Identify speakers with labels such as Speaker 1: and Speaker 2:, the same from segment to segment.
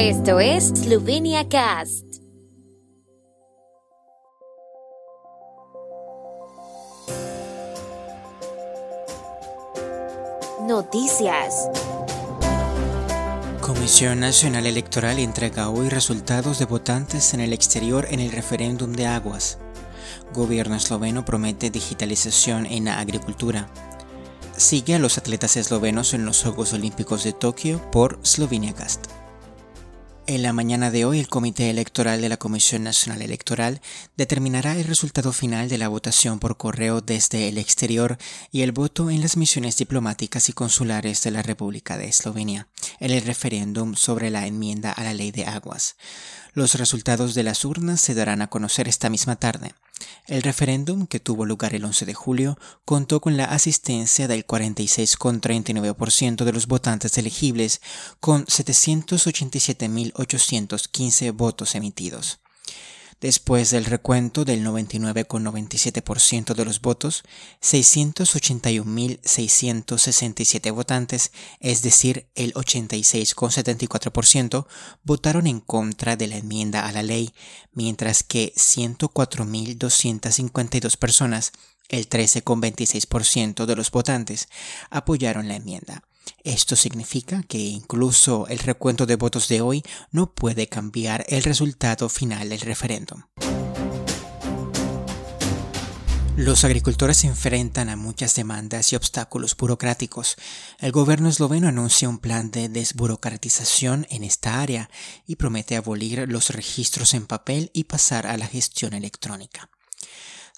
Speaker 1: Esto es Slovenia Cast. Noticias.
Speaker 2: Comisión Nacional Electoral entrega hoy resultados de votantes en el exterior en el referéndum de aguas. Gobierno esloveno promete digitalización en la agricultura. Sigue a los atletas eslovenos en los Juegos Olímpicos de Tokio por Slovenia Cast. En la mañana de hoy, el Comité Electoral de la Comisión Nacional Electoral determinará el resultado final de la votación por correo desde el exterior y el voto en las misiones diplomáticas y consulares de la República de Eslovenia en el referéndum sobre la enmienda a la Ley de Aguas. Los resultados de las urnas se darán a conocer esta misma tarde. El referéndum, que tuvo lugar el 11 de julio, contó con la asistencia del 46,39% de los votantes elegibles, con 787.815 votos emitidos. Después del recuento del 99,97% de los votos, 681.667 votantes, es decir, el 86,74%, votaron en contra de la enmienda a la ley, mientras que 104.252 personas, el 13,26% de los votantes, apoyaron la enmienda. Esto significa que incluso el recuento de votos de hoy no puede cambiar el resultado final del referéndum. Los agricultores se enfrentan a muchas demandas y obstáculos burocráticos. El gobierno esloveno anuncia un plan de desburocratización en esta área y promete abolir los registros en papel y pasar a la gestión electrónica.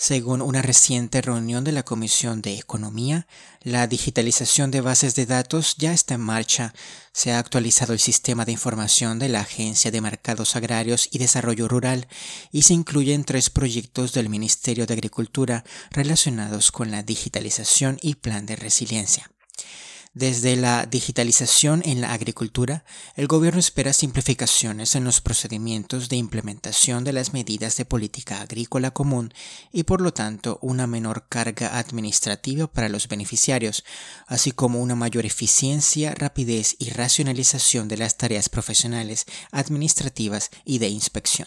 Speaker 2: Según una reciente reunión de la Comisión de Economía, la digitalización de bases de datos ya está en marcha. Se ha actualizado el sistema de información de la Agencia de Mercados Agrarios y Desarrollo Rural y se incluyen tres proyectos del Ministerio de Agricultura relacionados con la digitalización y plan de resiliencia. Desde la digitalización en la agricultura, el gobierno espera simplificaciones en los procedimientos de implementación de las medidas de política agrícola común y por lo tanto una menor carga administrativa para los beneficiarios, así como una mayor eficiencia, rapidez y racionalización de las tareas profesionales, administrativas y de inspección.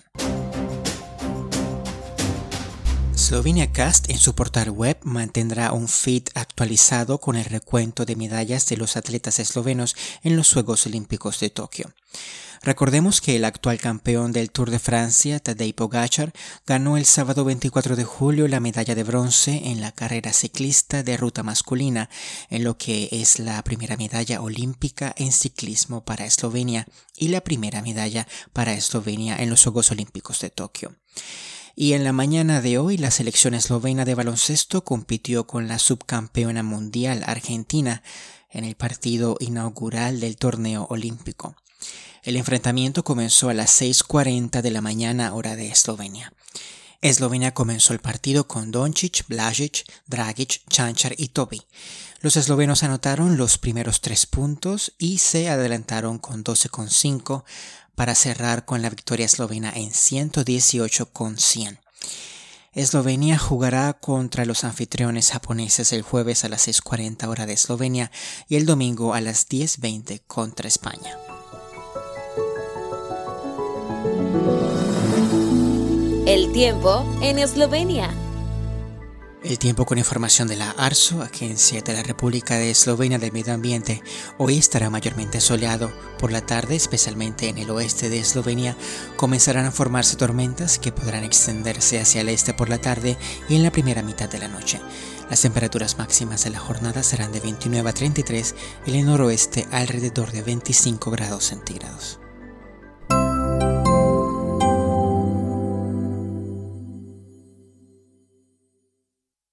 Speaker 2: Slovenia Cast en su portal web mantendrá un feed actualizado con el recuento de medallas de los atletas eslovenos en los Juegos Olímpicos de Tokio. Recordemos que el actual campeón del Tour de Francia, Tadej Pogacar, ganó el sábado 24 de julio la medalla de bronce en la carrera ciclista de ruta masculina, en lo que es la primera medalla olímpica en ciclismo para Eslovenia y la primera medalla para Eslovenia en los Juegos Olímpicos de Tokio y en la mañana de hoy la selección eslovena de baloncesto compitió con la subcampeona mundial Argentina en el partido inaugural del torneo olímpico. El enfrentamiento comenzó a las 6.40 de la mañana hora de Eslovenia. Eslovenia comenzó el partido con Doncic, Blažic, Dragic, Chanchar y Tobi. Los eslovenos anotaron los primeros tres puntos y se adelantaron con 12,5 para cerrar con la victoria eslovena en 118 con 100. Eslovenia jugará contra los anfitriones japoneses el jueves a las 6.40 hora de Eslovenia y el domingo a las 10.20 contra España.
Speaker 1: El tiempo en Eslovenia.
Speaker 2: El tiempo con información de la ARSO, Agencia de la República de Eslovenia del Medio Ambiente, hoy estará mayormente soleado. Por la tarde, especialmente en el oeste de Eslovenia, comenzarán a formarse tormentas que podrán extenderse hacia el este por la tarde y en la primera mitad de la noche. Las temperaturas máximas de la jornada serán de 29 a 33 y en el noroeste alrededor de 25 grados centígrados.